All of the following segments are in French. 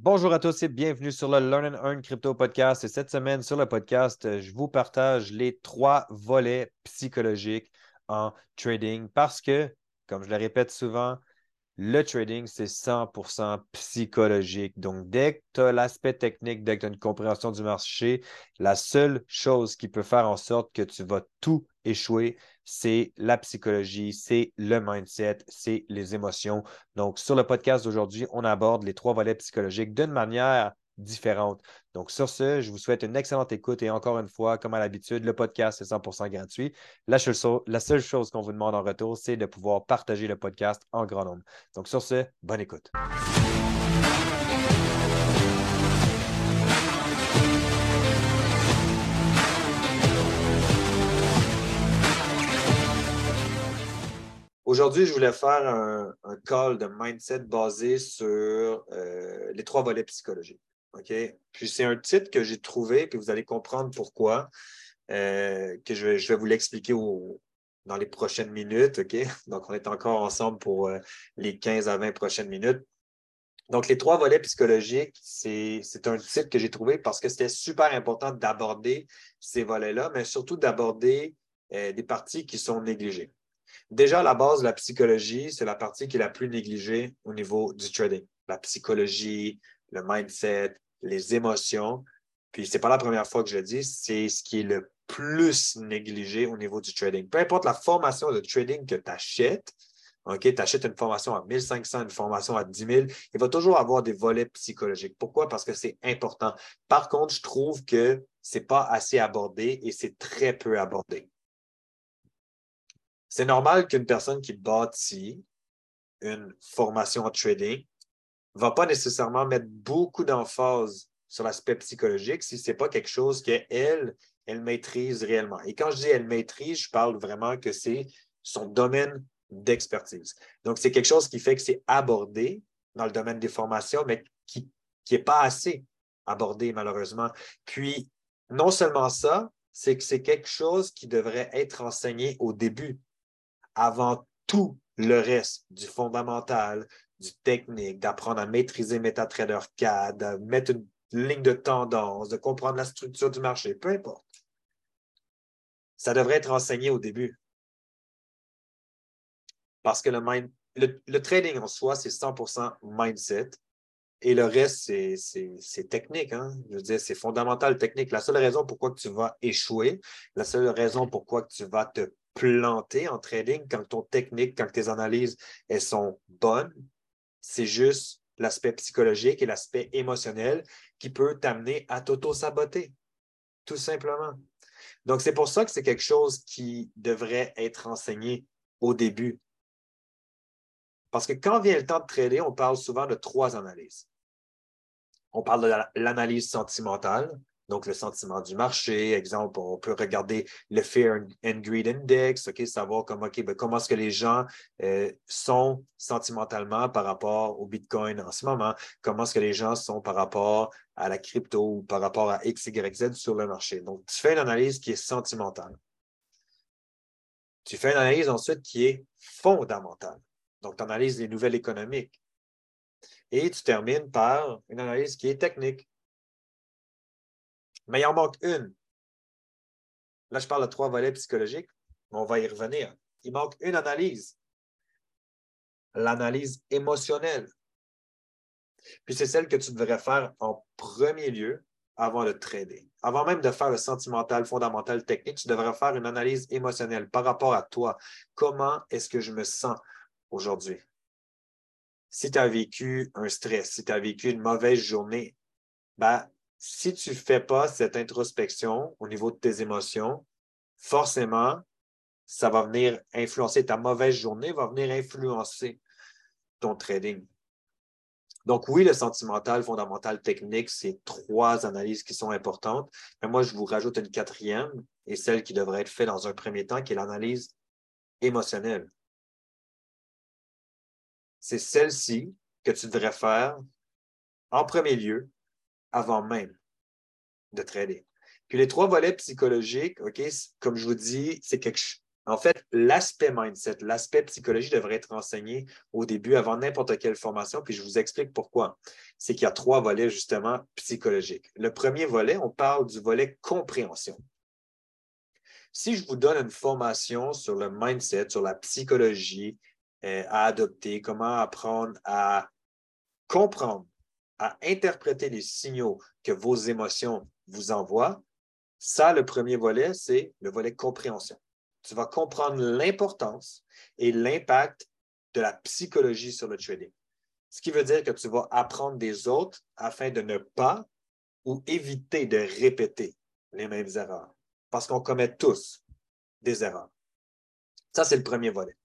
Bonjour à tous et bienvenue sur le Learn and Earn Crypto Podcast. Et cette semaine, sur le podcast, je vous partage les trois volets psychologiques en trading parce que, comme je le répète souvent, le trading, c'est 100% psychologique. Donc, dès que tu as l'aspect technique, dès que tu as une compréhension du marché, la seule chose qui peut faire en sorte que tu vas tout échouer, c'est la psychologie, c'est le mindset, c'est les émotions. Donc, sur le podcast d'aujourd'hui, on aborde les trois volets psychologiques d'une manière différente. Donc, sur ce, je vous souhaite une excellente écoute et encore une fois, comme à l'habitude, le podcast est 100% gratuit. La, la seule chose qu'on vous demande en retour, c'est de pouvoir partager le podcast en grand nombre. Donc, sur ce, bonne écoute. Aujourd'hui, je voulais faire un, call de mindset basé sur euh, les trois volets psychologiques. OK? Puis c'est un titre que j'ai trouvé, puis vous allez comprendre pourquoi, euh, que je vais, vous l'expliquer dans les prochaines minutes. OK? Donc, on est encore ensemble pour euh, les 15 à 20 prochaines minutes. Donc, les trois volets psychologiques, c'est un titre que j'ai trouvé parce que c'était super important d'aborder ces volets-là, mais surtout d'aborder des parties qui sont négligées. Déjà, la base la psychologie, c'est la partie qui est la plus négligée au niveau du trading. La psychologie, le mindset, les émotions. Puis, ce n'est pas la première fois que je le dis, c'est ce qui est le plus négligé au niveau du trading. Peu importe la formation de trading que tu achètes, tu achètes une formation à 1500, une formation à 10 000, il va toujours avoir des volets psychologiques. Pourquoi? Parce que c'est important. Par contre, je trouve que ce n'est pas assez abordé et c'est très peu abordé. C'est normal qu'une personne qui bâtit une formation en trading va pas nécessairement mettre beaucoup d'emphase sur l'aspect psychologique si ce n'est pas quelque chose qu'elle, elle maîtrise réellement. Et quand je dis elle maîtrise, je parle vraiment que c'est son domaine d'expertise. Donc, c'est quelque chose qui fait que c'est abordé dans le domaine des formations, mais qui n'est pas assez abordé, malheureusement. Puis, non seulement ça, c'est que c'est quelque chose qui devrait être enseigné au début avant tout le reste du fondamental, du technique, d'apprendre à maîtriser MetaTrader 4, de mettre une ligne de tendance, de comprendre la structure du marché, peu importe. Ça devrait être enseigné au début. Parce que le, trading en soi, c'est 100% mindset. Et le reste, c'est technique. Hein? Je veux dire, c'est fondamental technique. La seule raison pourquoi tu vas échouer, la seule raison pourquoi tu vas te planter en trading quand ton technique, quand tes analyses elles sont bonnes. C'est juste l'aspect psychologique et l'aspect émotionnel qui peut t'amener à t'auto-saboter, tout simplement. Donc, c'est pour ça que c'est quelque chose qui devrait être enseigné au début. Parce que quand vient le temps de trader, on parle souvent de trois analyses. On parle de l'analyse sentimentale, donc, le sentiment du marché, exemple, on peut regarder le Fear and Greed Index, OK, savoir comment, ben, comment est-ce que les gens euh, sont sentimentalement par rapport au Bitcoin en ce moment, comment est-ce que les gens sont par rapport à la crypto ou par rapport à X, Y, Z sur le marché. Donc, tu fais une analyse qui est sentimentale. Tu fais une analyse ensuite qui est fondamentale. Donc, tu analyses les nouvelles économiques. Et tu termines par une analyse qui est technique. Mais il en manque une. Là, je parle de trois volets psychologiques, mais on va y revenir. Il manque une analyse. L'analyse émotionnelle. Puis c'est celle que tu devrais faire en premier lieu avant de trader. Avant même de faire le sentimental, fondamental, technique, tu devrais faire une analyse émotionnelle par rapport à toi. Comment est-ce que je me sens aujourd'hui? Si tu as vécu un stress, si tu as vécu une mauvaise journée, ben, si tu ne fais pas cette introspection au niveau de tes émotions, forcément, ça va venir influencer ta mauvaise journée, va venir influencer ton trading. Donc oui, le sentimental, fondamental, technique, c'est trois analyses qui sont importantes. Mais moi, je vous rajoute une quatrième et celle qui devrait être faite dans un premier temps, qui est l'analyse émotionnelle. C'est celle-ci que tu devrais faire en premier lieu avant même de trader. Puis les trois volets psychologiques, OK, comme je vous dis, c'est quelque En fait, l'aspect mindset, l'aspect psychologie devrait être enseigné au début avant n'importe quelle formation, puis je vous explique pourquoi. C'est qu'il y a trois volets justement psychologiques. Le premier volet, on parle du volet compréhension. Si je vous donne une formation sur le mindset, sur la psychologie euh, à adopter, comment apprendre à comprendre, à interpréter les signaux que vos émotions vous envoient, ça, le premier volet, c'est le volet compréhension tu vas comprendre l'importance et l'impact de la psychologie sur le trading. Ce qui veut dire que tu vas apprendre des autres afin de ne pas ou éviter de répéter les mêmes erreurs. Parce qu'on commet tous des erreurs. Ça, c'est le premier volet.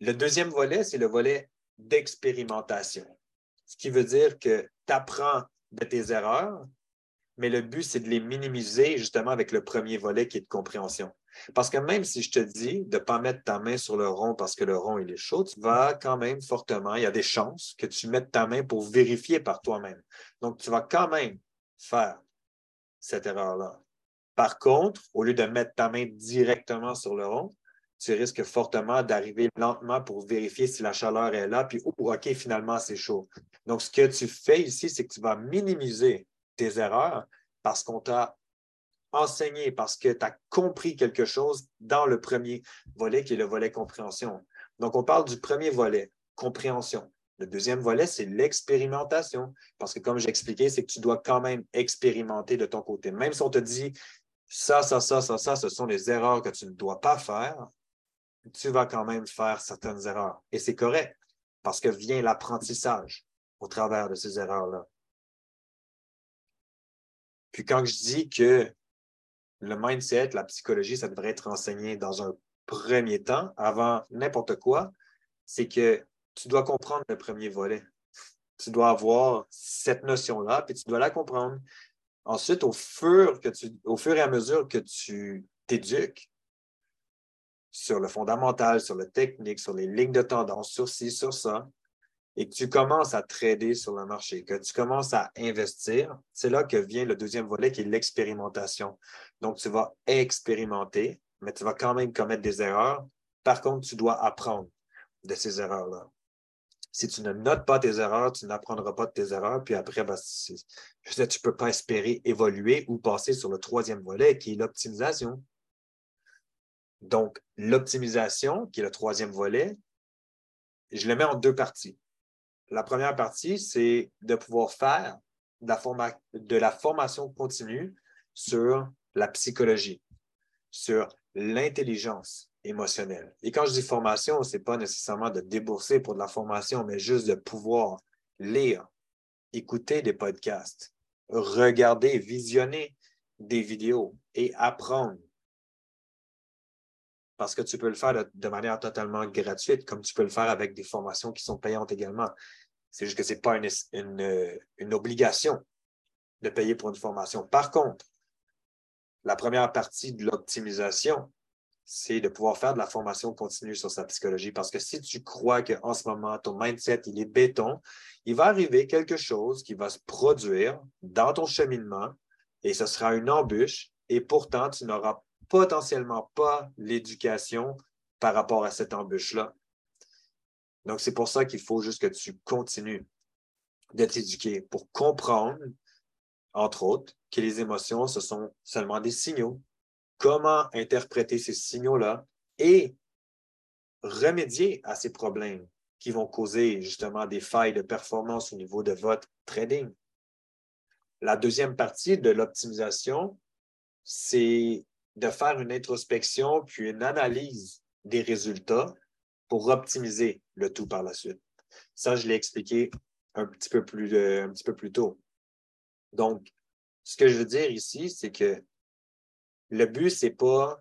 Le deuxième volet, c'est le volet d'expérimentation. Ce qui veut dire que tu apprends de tes erreurs, mais le but, c'est de les minimiser justement avec le premier volet qui est de compréhension. Parce que même si je te dis de ne pas mettre ta main sur le rond parce que le rond il est chaud, tu vas quand même fortement, il y a des chances que tu mettes ta main pour vérifier par toi-même. Donc, tu vas quand même faire cette erreur-là. Par contre, au lieu de mettre ta main directement sur le rond, tu risques fortement d'arriver lentement pour vérifier si la chaleur est là, puis oh, OK, finalement, c'est chaud. Donc, ce que tu fais ici, c'est que tu vas minimiser tes erreurs parce qu'on t'a enseigné, parce que tu as compris quelque chose dans le premier volet qui est le volet compréhension. Donc, on parle du premier volet, compréhension. Le deuxième volet, c'est l'expérimentation. Parce que comme j'ai expliqué, c'est que tu dois quand même expérimenter de ton côté. Même si on te dit ça, ça, ça, ça, ça, ce sont les erreurs que tu ne dois pas faire, tu vas quand même faire certaines erreurs. Et c'est correct parce que vient l'apprentissage au travers de ces erreurs-là. Puis quand je dis que le mindset, la psychologie, ça devrait être enseigné dans un premier temps, avant n'importe quoi, c'est que tu dois comprendre le premier volet. Tu dois avoir cette notion-là, puis tu dois la comprendre. Ensuite, au fur, au fur et à mesure que tu t'éduques sur le fondamental, sur le technique, sur les lignes de tendance, sur ci, sur ça, et que tu commences à trader sur le marché, que tu commences à investir, c'est là que vient le deuxième volet qui est l'expérimentation. Donc, tu vas expérimenter, mais tu vas quand même commettre des erreurs. Par contre, tu dois apprendre de ces erreurs-là. Si tu ne notes pas tes erreurs, tu n'apprendras pas de tes erreurs. Puis après, ben, tu ne peux pas espérer évoluer ou passer sur le troisième volet qui est l'optimisation. Donc, l'optimisation, qui est le troisième volet, je le mets en deux parties. La première partie, c'est de pouvoir faire de la, formation continue sur la psychologie, sur l'intelligence émotionnelle. Et quand je dis formation, ce n'est pas nécessairement de débourser pour de la formation, mais juste de pouvoir lire, écouter des podcasts, regarder, visionner des vidéos et apprendre parce que tu peux le faire de, manière totalement gratuite, comme tu peux le faire avec des formations qui sont payantes également. C'est juste que ce n'est pas une, une, obligation de payer pour une formation. Par contre, la première partie de l'optimisation, c'est de pouvoir faire de la formation continue sur sa psychologie. Parce que si tu crois qu'en ce moment, ton mindset, il est béton, il va arriver quelque chose qui va se produire dans ton cheminement et ce sera une embûche et pourtant, tu n'auras potentiellement pas l'éducation par rapport à cette embûche-là. Donc, c'est pour ça qu'il faut juste que tu continues de t'éduquer pour comprendre, entre autres, que les émotions, ce sont seulement des signaux. Comment interpréter ces signaux-là et remédier à ces problèmes qui vont causer justement des failles de performance au niveau de votre trading. La deuxième partie de l'optimisation, c'est de faire une introspection puis une analyse des résultats pour optimiser le tout par la suite. Ça, je l'ai expliqué un petit peu plus, euh, un petit peu plus tôt. Donc, ce que je veux dire ici, c'est que le but, ce n'est pas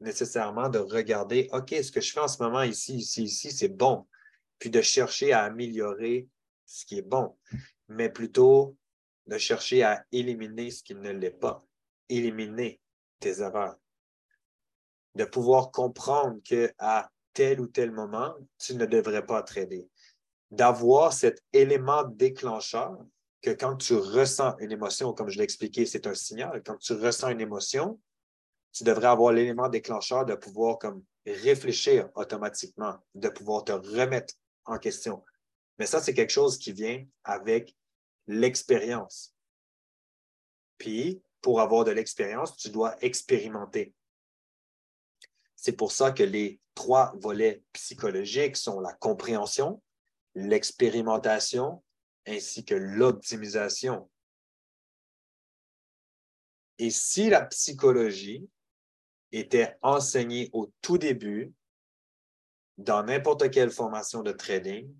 nécessairement de regarder, OK, ce que je fais en ce moment ici, ici, ici, c'est bon, puis de chercher à améliorer ce qui est bon, mais plutôt de chercher à éliminer ce qui ne l'est pas, éliminer erreurs. De pouvoir comprendre qu'à tel ou tel moment, tu ne devrais pas trader. D'avoir cet élément déclencheur que quand tu ressens une émotion, comme je l'ai expliqué, c'est un signal. Quand tu ressens une émotion, tu devrais avoir l'élément déclencheur de pouvoir comme réfléchir automatiquement, de pouvoir te remettre en question. Mais ça, c'est quelque chose qui vient avec l'expérience. Puis, pour avoir de l'expérience, tu dois expérimenter. C'est pour ça que les trois volets psychologiques sont la compréhension, l'expérimentation ainsi que l'optimisation. Et si la psychologie était enseignée au tout début dans n'importe quelle formation de trading,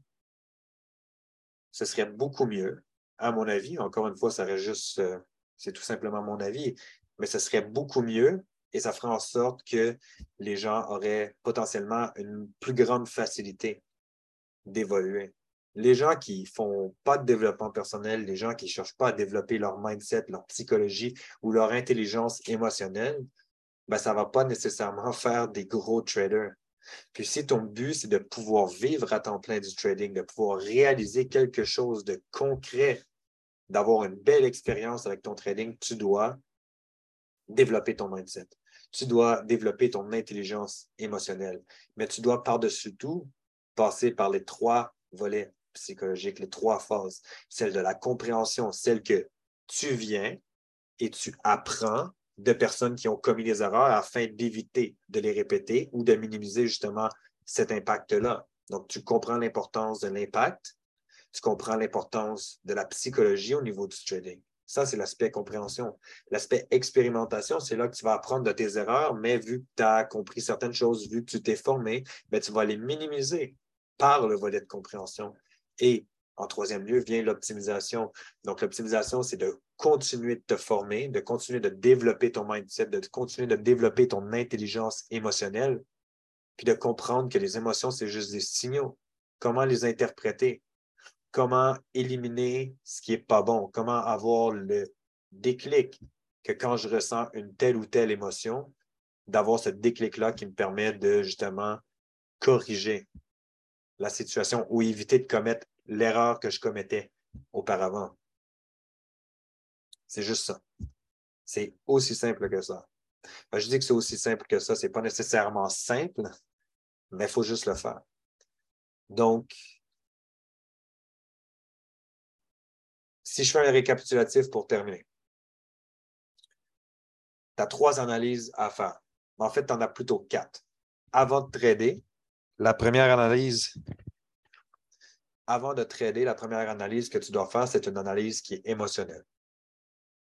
ce serait beaucoup mieux, à mon avis. Encore une fois, ça reste juste, euh, c'est tout simplement mon avis, mais ce serait beaucoup mieux et ça ferait en sorte que les gens auraient potentiellement une plus grande facilité d'évoluer. Les gens qui ne font pas de développement personnel, les gens qui ne cherchent pas à développer leur mindset, leur psychologie ou leur intelligence émotionnelle, ben, ça ne va pas nécessairement faire des gros traders. Puis si ton but, c'est de pouvoir vivre à temps plein du trading, de pouvoir réaliser quelque chose de concret, d'avoir une belle expérience avec ton trading, tu dois développer ton mindset. Tu dois développer ton intelligence émotionnelle. Mais tu dois par-dessus tout passer par les trois volets psychologiques, les trois phases. Celle de la compréhension, celle que tu viens et tu apprends de personnes qui ont commis des erreurs afin d'éviter de les répéter ou de minimiser justement cet impact-là. Donc, tu comprends l'importance de l'impact, tu comprends l'importance de la psychologie au niveau du trading. Ça, c'est l'aspect compréhension. L'aspect expérimentation, c'est là que tu vas apprendre de tes erreurs, mais vu que tu as compris certaines choses, vu que tu t'es formé, ben, tu vas les minimiser par le volet de compréhension. Et en troisième lieu vient l'optimisation. Donc, l'optimisation, c'est de continuer de te former, de continuer de développer ton mindset, de continuer de développer ton intelligence émotionnelle, puis de comprendre que les émotions, c'est juste des signaux. Comment les interpréter? Comment éliminer ce qui n'est pas bon? Comment avoir le déclic que quand je ressens une telle ou telle émotion, d'avoir ce déclic-là qui me permet de justement corriger la situation ou éviter de commettre l'erreur que je commettais auparavant. C'est juste ça. C'est aussi simple que ça. Ben, je dis que c'est aussi simple que ça. Ce n'est pas nécessairement simple, mais il faut juste le faire. Donc, si je fais un récapitulatif pour terminer, tu as trois analyses à faire. En fait, tu en as plutôt quatre. Avant de trader, la première analyse, avant de trader, la première analyse que tu dois faire, c'est une analyse qui est émotionnelle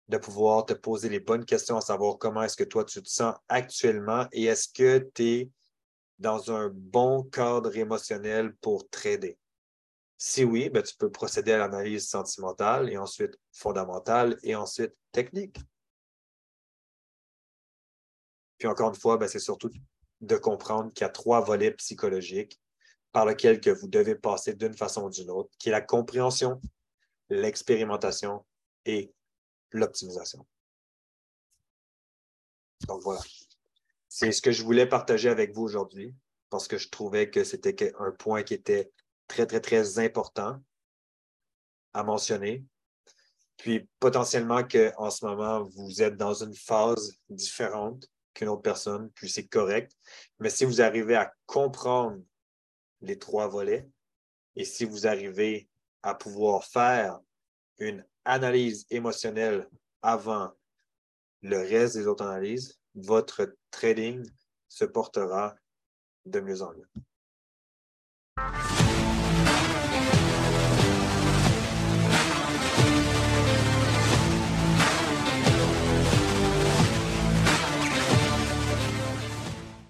de pouvoir te poser les bonnes questions à savoir comment est-ce que toi tu te sens actuellement et est-ce que tu es dans un bon cadre émotionnel pour trader. Si oui, ben, tu peux procéder à l'analyse sentimentale et ensuite fondamentale et ensuite technique. Puis encore une fois, ben, c'est surtout de comprendre qu'il y a trois volets psychologiques par lesquels que vous devez passer d'une façon ou d'une autre, qui est la compréhension, l'expérimentation et l'optimisation. Donc voilà. C'est ce que je voulais partager avec vous aujourd'hui parce que je trouvais que c'était un point qui était très, très, très important à mentionner. Puis potentiellement qu'en ce moment, vous êtes dans une phase différente qu'une autre personne, puis c'est correct. Mais si vous arrivez à comprendre les trois volets et si vous arrivez à pouvoir faire une analyse émotionnelle avant le reste des autres analyses, votre trading se portera de mieux en mieux.